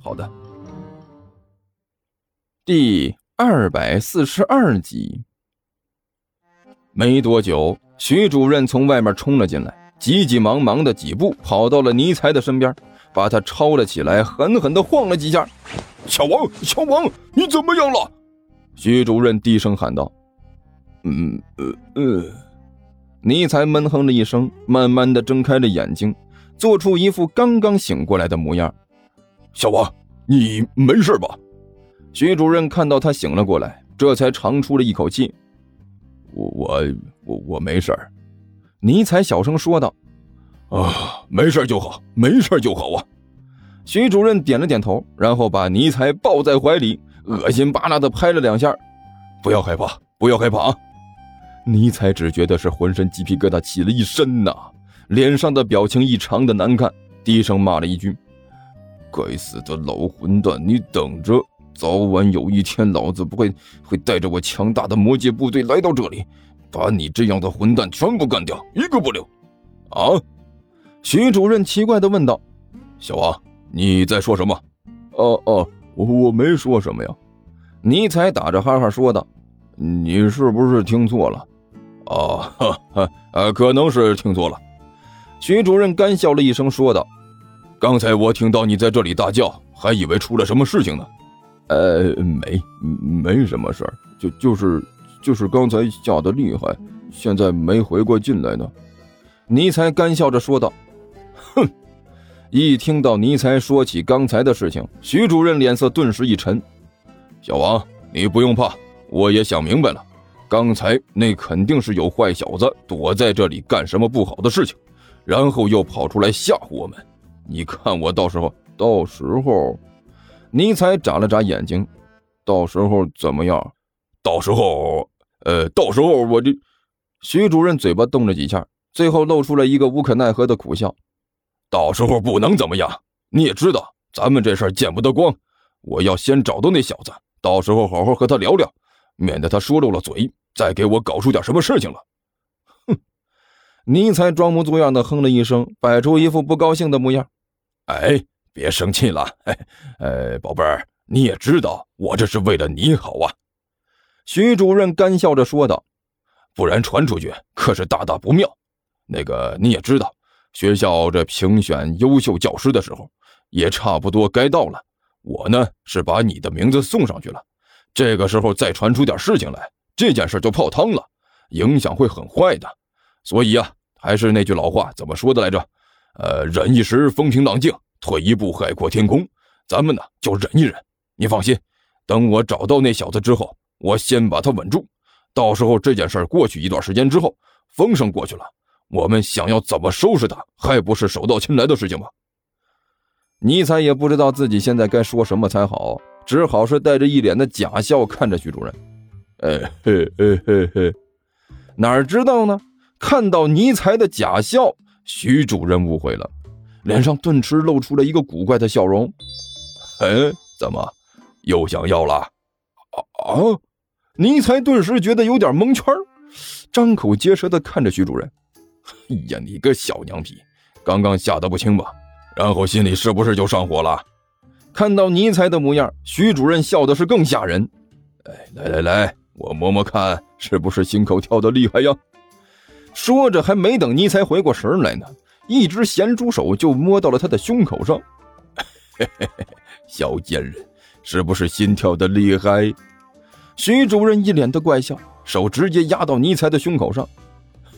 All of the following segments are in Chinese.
好的。第二百四十二集。没多久，徐主任从外面冲了进来，急急忙忙的几步跑到了尼才的身边，把他抄了起来，狠狠的晃了几下。小王，小王，你怎么样了？徐主任低声喊道。嗯呃呃，尼才闷哼了一声，慢慢的睁开了眼睛，做出一副刚刚醒过来的模样。小王，你没事吧？徐主任看到他醒了过来，这才长出了一口气。我我我我没事，尼采小声说道。啊，没事就好，没事就好啊。徐主任点了点头，然后把尼采抱在怀里，恶心巴拉的拍了两下。不要害怕，不要害怕啊！尼采只觉得是浑身鸡皮疙瘩起了一身呐，脸上的表情异常的难看，低声骂了一句：“该死的老混蛋，你等着！”早晚有一天，老子不会会带着我强大的魔界部队来到这里，把你这样的混蛋全部干掉，一个不留！啊！徐主任奇怪的问道：“小王，你在说什么？”“哦哦，我我没说什么呀。”尼采打着哈哈说道：“你是不是听错了？”“哦，哈哈，呃，可能是听错了。”徐主任干笑了一声说道：“刚才我听到你在这里大叫，还以为出了什么事情呢。”呃，没，没什么事儿，就就是就是刚才吓得厉害，现在没回过劲来呢。尼才干笑着说道：“哼！”一听到尼才说起刚才的事情，徐主任脸色顿时一沉。小王，你不用怕，我也想明白了，刚才那肯定是有坏小子躲在这里干什么不好的事情，然后又跑出来吓唬我们。你看我到时候，到时候。尼采眨了眨眼睛，到时候怎么样？到时候，呃，到时候我这……徐主任嘴巴动了几下，最后露出了一个无可奈何的苦笑。到时候不能怎么样，你也知道，咱们这事儿见不得光。我要先找到那小子，到时候好好和他聊聊，免得他说漏了嘴，再给我搞出点什么事情了。哼！尼采装模作样的哼了一声，摆出一副不高兴的模样。哎。别生气了，哎，呃，宝贝儿，你也知道我这是为了你好啊。”徐主任干笑着说道，“不然传出去可是大大不妙。那个你也知道，学校这评选优秀教师的时候也差不多该到了。我呢是把你的名字送上去了，这个时候再传出点事情来，这件事就泡汤了，影响会很坏的。所以啊，还是那句老话，怎么说的来着？呃，忍一时风平浪静。”退一步，海阔天空。咱们呢，就忍一忍。你放心，等我找到那小子之后，我先把他稳住。到时候这件事过去一段时间之后，风声过去了，我们想要怎么收拾他，还不是手到擒来的事情吗？尼采也不知道自己现在该说什么才好，只好是带着一脸的假笑看着徐主任。哎嘿嘿嘿嘿，哪知道呢？看到尼采的假笑，徐主任误会了。脸上顿时露出了一个古怪的笑容。哎，怎么又想要了？啊！尼才顿时觉得有点蒙圈张口结舌的看着徐主任。哎呀，你个小娘皮，刚刚吓得不轻吧？然后心里是不是就上火了？看到尼才的模样，徐主任笑的是更吓人。哎，来来来，我摸摸看，是不是心口跳的厉害呀？说着，还没等尼才回过神来呢。一只咸猪手就摸到了他的胸口上，嘿嘿嘿，小贱人，是不是心跳的厉害？徐主任一脸的怪笑，手直接压到尼才的胸口上，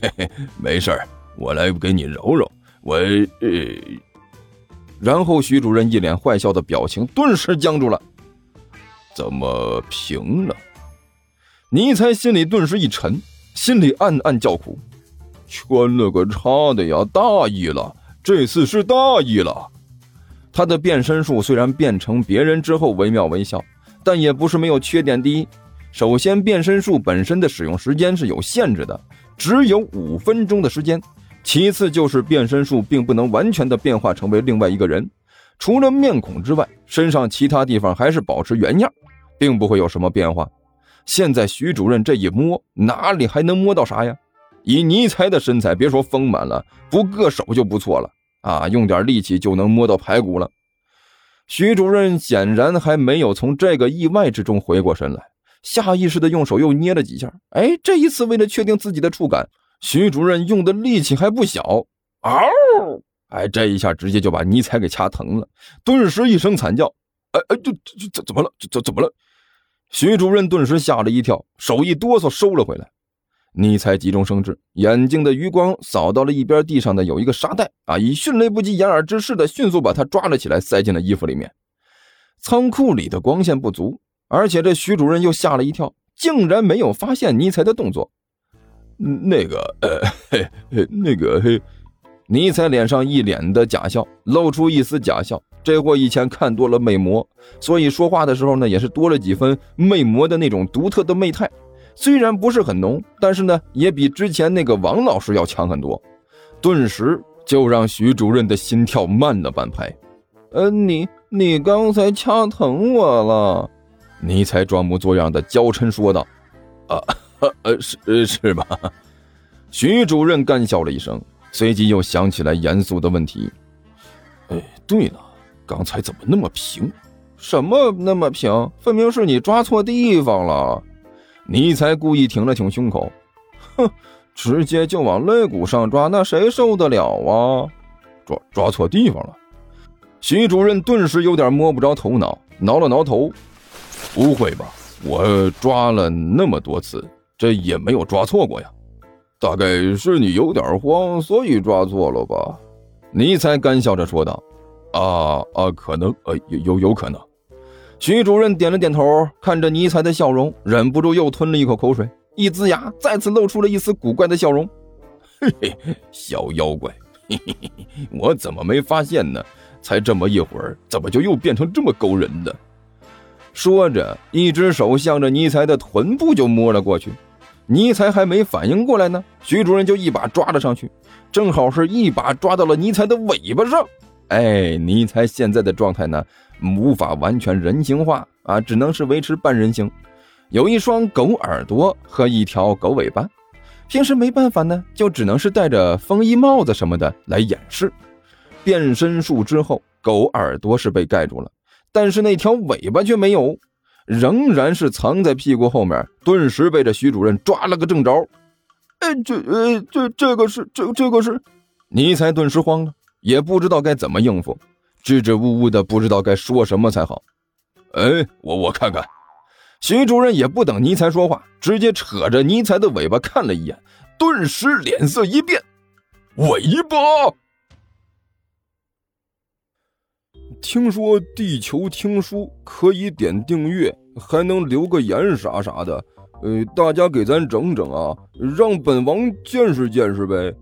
嘿嘿，没事我来给你揉揉。我呃，然后徐主任一脸坏笑的表情顿时僵住了。怎么平了？尼才心里顿时一沉，心里暗暗叫苦。圈了个叉的呀！大意了，这次是大意了。他的变身术虽然变成别人之后惟妙惟肖，但也不是没有缺点。第一，首先变身术本身的使用时间是有限制的，只有五分钟的时间。其次就是变身术并不能完全的变化成为另外一个人，除了面孔之外，身上其他地方还是保持原样，并不会有什么变化。现在徐主任这一摸，哪里还能摸到啥呀？以尼才的身材，别说丰满了，不硌手就不错了。啊，用点力气就能摸到排骨了。徐主任显然还没有从这个意外之中回过神来，下意识的用手又捏了几下。哎，这一次为了确定自己的触感，徐主任用的力气还不小。嗷！哎，这一下直接就把尼采给掐疼了，顿时一声惨叫。哎哎，这这怎怎么了？这怎么了？徐主任顿时吓了一跳，手一哆嗦收了回来。尼才急中生智，眼睛的余光扫到了一边地上的有一个沙袋啊，以迅雷不及掩耳之势的迅速把它抓了起来，塞进了衣服里面。仓库里的光线不足，而且这徐主任又吓了一跳，竟然没有发现尼才的动作。那个，呃，嘿，那个，嘿，尼才脸上一脸的假笑，露出一丝假笑。这货以前看多了魅魔，所以说话的时候呢，也是多了几分魅魔的那种独特的媚态。虽然不是很浓，但是呢，也比之前那个王老师要强很多。顿时就让徐主任的心跳慢了半拍。呃，你你刚才掐疼我了，你才装模作样的娇嗔说道。啊，呃，是是吧？徐主任干笑了一声，随即又想起来严肃的问题。哎，对了，刚才怎么那么平？什么那么平？分明是你抓错地方了。你才故意挺了挺胸口，哼，直接就往肋骨上抓，那谁受得了啊？抓抓错地方了。徐主任顿时有点摸不着头脑，挠了挠头，不会吧？我抓了那么多次，这也没有抓错过呀。大概是你有点慌，所以抓错了吧？你才干笑着说道。啊啊，可能，呃，有有有可能。徐主任点了点头，看着尼才的笑容，忍不住又吞了一口口水，一呲牙，再次露出了一丝古怪的笑容。嘿嘿，小妖怪，嘿嘿嘿，我怎么没发现呢？才这么一会儿，怎么就又变成这么勾人的？说着，一只手向着尼才的臀部就摸了过去。尼才还没反应过来呢，徐主任就一把抓了上去，正好是一把抓到了尼才的尾巴上。哎，尼才现在的状态呢？无法完全人形化啊，只能是维持半人形，有一双狗耳朵和一条狗尾巴。平时没办法呢，就只能是戴着风衣帽子什么的来掩饰。变身术之后，狗耳朵是被盖住了，但是那条尾巴却没有，仍然是藏在屁股后面。顿时被这徐主任抓了个正着。哎，这呃这这个是这这个是，尼才顿时慌了，也不知道该怎么应付。支支吾吾的，不知道该说什么才好。哎，我我看看。徐主任也不等尼才说话，直接扯着尼才的尾巴看了一眼，顿时脸色一变。尾巴！听说地球听书可以点订阅，还能留个言啥啥的。呃，大家给咱整整啊，让本王见识见识呗。